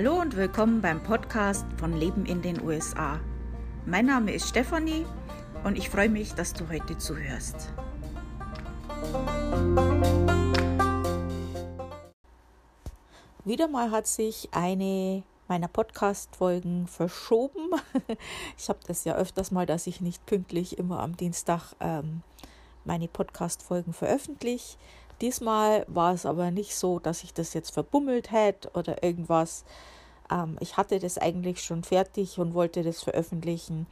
Hallo und willkommen beim Podcast von Leben in den USA. Mein Name ist Stefanie und ich freue mich, dass du heute zuhörst. Wieder mal hat sich eine meiner Podcast-Folgen verschoben. Ich habe das ja öfters mal, dass ich nicht pünktlich immer am Dienstag ähm, meine Podcast-Folgen veröffentliche. Diesmal war es aber nicht so, dass ich das jetzt verbummelt hätte oder irgendwas. Ähm, ich hatte das eigentlich schon fertig und wollte das veröffentlichen.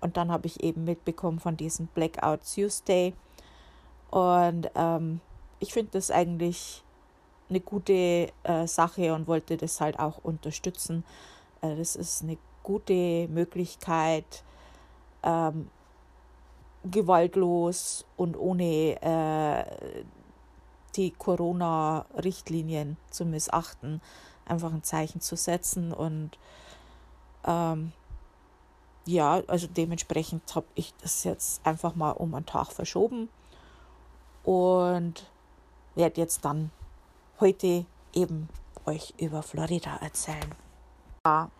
Und dann habe ich eben mitbekommen von diesem Blackout Tuesday. Und ähm, ich finde das eigentlich eine gute äh, Sache und wollte das halt auch unterstützen. Äh, das ist eine gute Möglichkeit, ähm, gewaltlos und ohne äh, die Corona-Richtlinien zu missachten, einfach ein Zeichen zu setzen. Und ähm, ja, also dementsprechend habe ich das jetzt einfach mal um einen Tag verschoben und werde jetzt dann heute eben euch über Florida erzählen. Ja.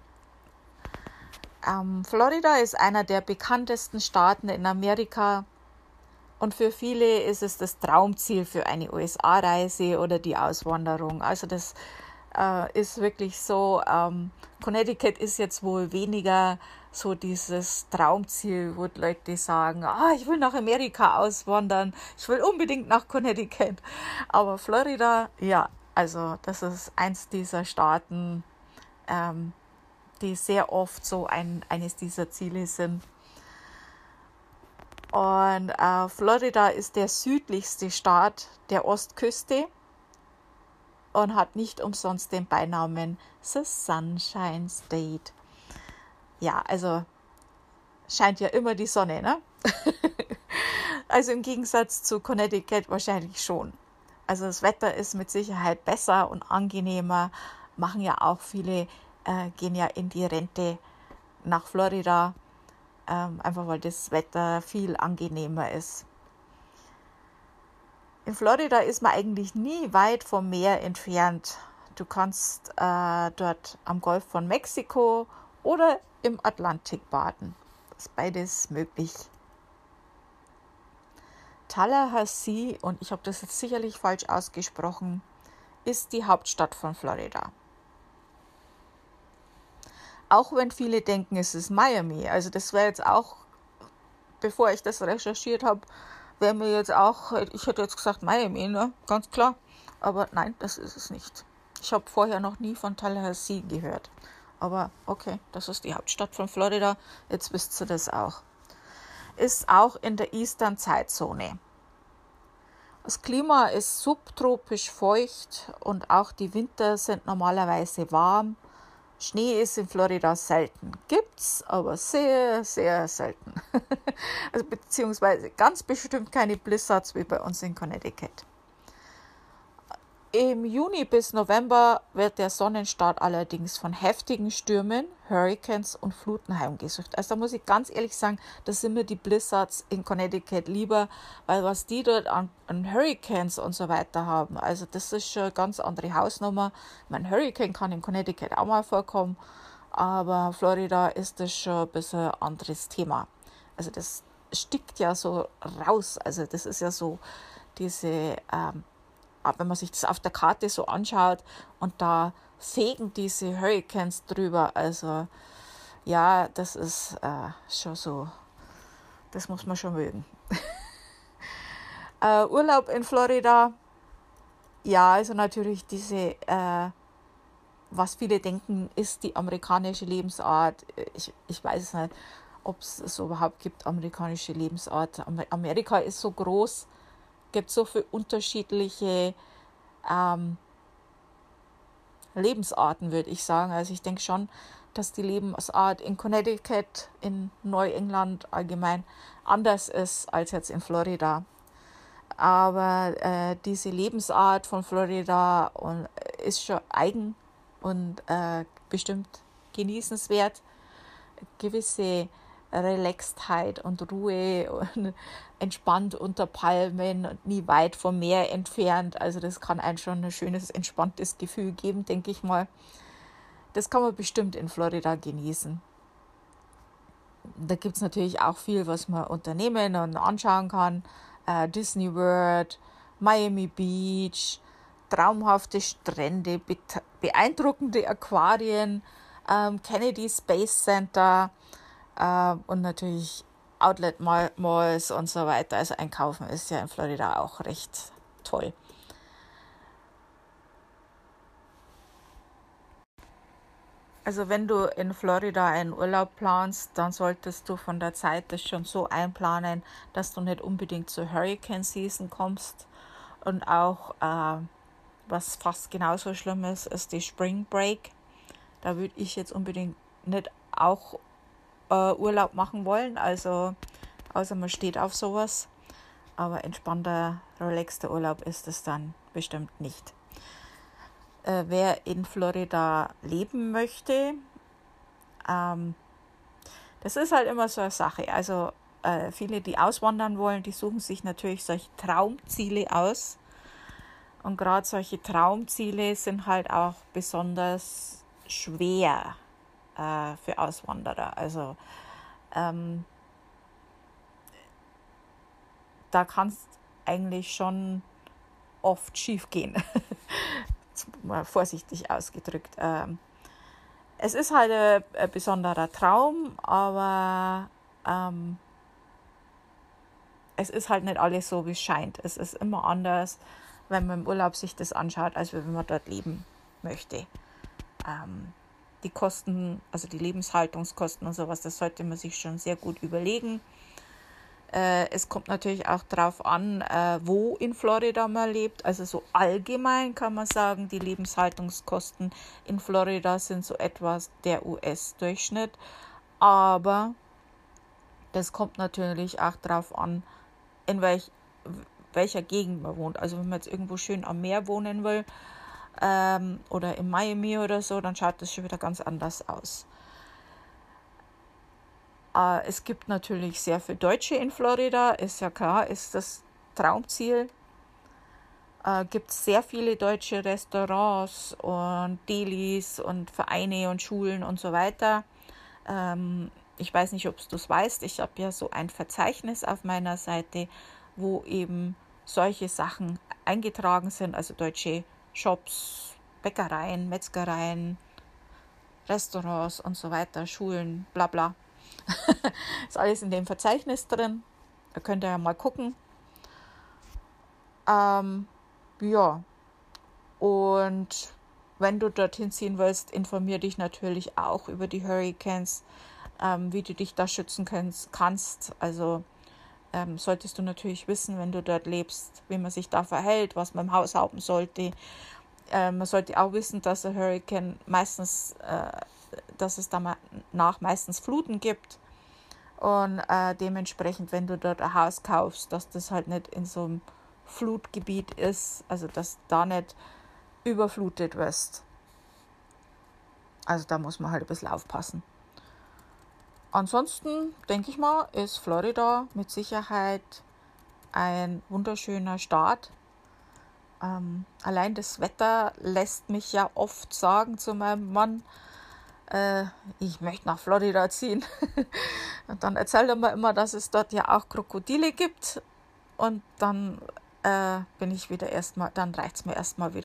Ähm, Florida ist einer der bekanntesten Staaten in Amerika und für viele ist es das Traumziel für eine USA-Reise oder die Auswanderung. Also das äh, ist wirklich so. Ähm, Connecticut ist jetzt wohl weniger so dieses Traumziel, wo Leute sagen, ah, ich will nach Amerika auswandern, ich will unbedingt nach Connecticut. Aber Florida, ja, also das ist eins dieser Staaten, ähm, die sehr oft so ein, eines dieser Ziele sind. Und äh, Florida ist der südlichste Staat der Ostküste und hat nicht umsonst den Beinamen The Sunshine State. Ja, also scheint ja immer die Sonne, ne? also im Gegensatz zu Connecticut wahrscheinlich schon. Also das Wetter ist mit Sicherheit besser und angenehmer. Machen ja auch viele, äh, gehen ja in die Rente nach Florida ähm, einfach weil das Wetter viel angenehmer ist. In Florida ist man eigentlich nie weit vom Meer entfernt. Du kannst äh, dort am Golf von Mexiko oder im Atlantik baden. Das ist beides möglich. Tallahassee, und ich habe das jetzt sicherlich falsch ausgesprochen, ist die Hauptstadt von Florida. Auch wenn viele denken, es ist Miami. Also das wäre jetzt auch, bevor ich das recherchiert habe, wäre mir jetzt auch, ich hätte jetzt gesagt Miami, ne? Ganz klar. Aber nein, das ist es nicht. Ich habe vorher noch nie von Tallahassee gehört. Aber okay, das ist die Hauptstadt von Florida. Jetzt wisst ihr das auch. Ist auch in der Eastern Zeitzone. Das Klima ist subtropisch feucht und auch die Winter sind normalerweise warm. Schnee ist in Florida selten. Gibt's, aber sehr, sehr selten. also beziehungsweise ganz bestimmt keine Blizzards wie bei uns in Connecticut. Im Juni bis November wird der Sonnenstart allerdings von heftigen Stürmen, Hurricanes und Fluten heimgesucht. Also da muss ich ganz ehrlich sagen, da sind mir die Blizzards in Connecticut lieber, weil was die dort an, an Hurricanes und so weiter haben, also das ist schon eine ganz andere Hausnummer. Mein Hurricane kann in Connecticut auch mal vorkommen, aber Florida ist das schon ein bisschen ein anderes Thema. Also das stickt ja so raus, also das ist ja so diese... Ähm, wenn man sich das auf der Karte so anschaut und da fegen diese Hurricanes drüber. Also ja, das ist äh, schon so, das muss man schon mögen. äh, Urlaub in Florida, ja, also natürlich diese, äh, was viele denken, ist die amerikanische Lebensart. Ich, ich weiß es nicht, ob es es überhaupt gibt, amerikanische Lebensart. Amerika ist so groß gibt so viele unterschiedliche ähm, Lebensarten, würde ich sagen. Also ich denke schon, dass die Lebensart in Connecticut, in Neuengland allgemein anders ist als jetzt in Florida. Aber äh, diese Lebensart von Florida und, äh, ist schon eigen und äh, bestimmt genießenswert. Gewisse Relaxedheit und Ruhe und entspannt unter Palmen und nie weit vom Meer entfernt. Also das kann einem schon ein schönes, entspanntes Gefühl geben, denke ich mal. das kann man bestimmt in Florida genießen. Da gibt es natürlich auch viel, was man unternehmen und anschauen kann. Äh, Disney World, Miami Beach, traumhafte Strände, beeindruckende Aquarien, ähm, Kennedy Space Center äh, und natürlich Outlet Malls und so weiter. Also einkaufen ist ja in Florida auch recht toll. Also wenn du in Florida einen Urlaub planst, dann solltest du von der Zeit das schon so einplanen, dass du nicht unbedingt zur Hurricane Season kommst. Und auch, äh, was fast genauso schlimm ist, ist die Spring Break. Da würde ich jetzt unbedingt nicht auch äh, Urlaub machen wollen. Also außer man steht auf sowas. Aber entspannter, relaxter Urlaub ist es dann bestimmt nicht äh, wer in Florida leben möchte. Ähm, das ist halt immer so eine Sache. Also äh, viele, die auswandern wollen, die suchen sich natürlich solche Traumziele aus. Und gerade solche Traumziele sind halt auch besonders schwer äh, für Auswanderer. Also ähm, da es eigentlich schon oft schief gehen. vorsichtig ausgedrückt. Ähm, es ist halt ein, ein besonderer Traum, aber ähm, es ist halt nicht alles so, wie es scheint. Es ist immer anders, wenn man im Urlaub sich das anschaut, als wenn man dort leben möchte. Ähm, die Kosten, also die Lebenshaltungskosten und sowas, das sollte man sich schon sehr gut überlegen. Äh, es kommt natürlich auch darauf an, äh, wo in Florida man lebt. Also so allgemein kann man sagen, die Lebenshaltungskosten in Florida sind so etwas der US-Durchschnitt. Aber das kommt natürlich auch darauf an, in welch, welcher Gegend man wohnt. Also wenn man jetzt irgendwo schön am Meer wohnen will ähm, oder in Miami oder so, dann schaut das schon wieder ganz anders aus. Äh, es gibt natürlich sehr viele Deutsche in Florida, ist ja klar, ist das Traumziel. Äh, gibt sehr viele deutsche Restaurants und Delis und Vereine und Schulen und so weiter. Ähm, ich weiß nicht, ob du es weißt, ich habe ja so ein Verzeichnis auf meiner Seite, wo eben solche Sachen eingetragen sind, also deutsche Shops, Bäckereien, Metzgereien, Restaurants und so weiter, Schulen, bla bla. ist alles in dem Verzeichnis drin. Da könnt ihr ja mal gucken. Ähm, ja. Und wenn du dorthin ziehen willst, informiere dich natürlich auch über die Hurricanes, ähm, wie du dich da schützen kannst. kannst. Also ähm, solltest du natürlich wissen, wenn du dort lebst, wie man sich da verhält, was man im Haus haben sollte. Äh, man sollte auch wissen, dass ein Hurricane meistens äh, dass es danach meistens Fluten gibt. Und äh, dementsprechend, wenn du dort ein Haus kaufst, dass das halt nicht in so einem Flutgebiet ist, also dass da nicht überflutet wirst. Also da muss man halt ein bisschen aufpassen. Ansonsten denke ich mal, ist Florida mit Sicherheit ein wunderschöner Staat. Ähm, allein das Wetter lässt mich ja oft sagen zu meinem Mann, äh, ich möchte nach Florida ziehen. und dann erzählt er mir immer, dass es dort ja auch Krokodile gibt. Und dann äh, bin ich wieder erstmal, dann reicht es mir erstmal wieder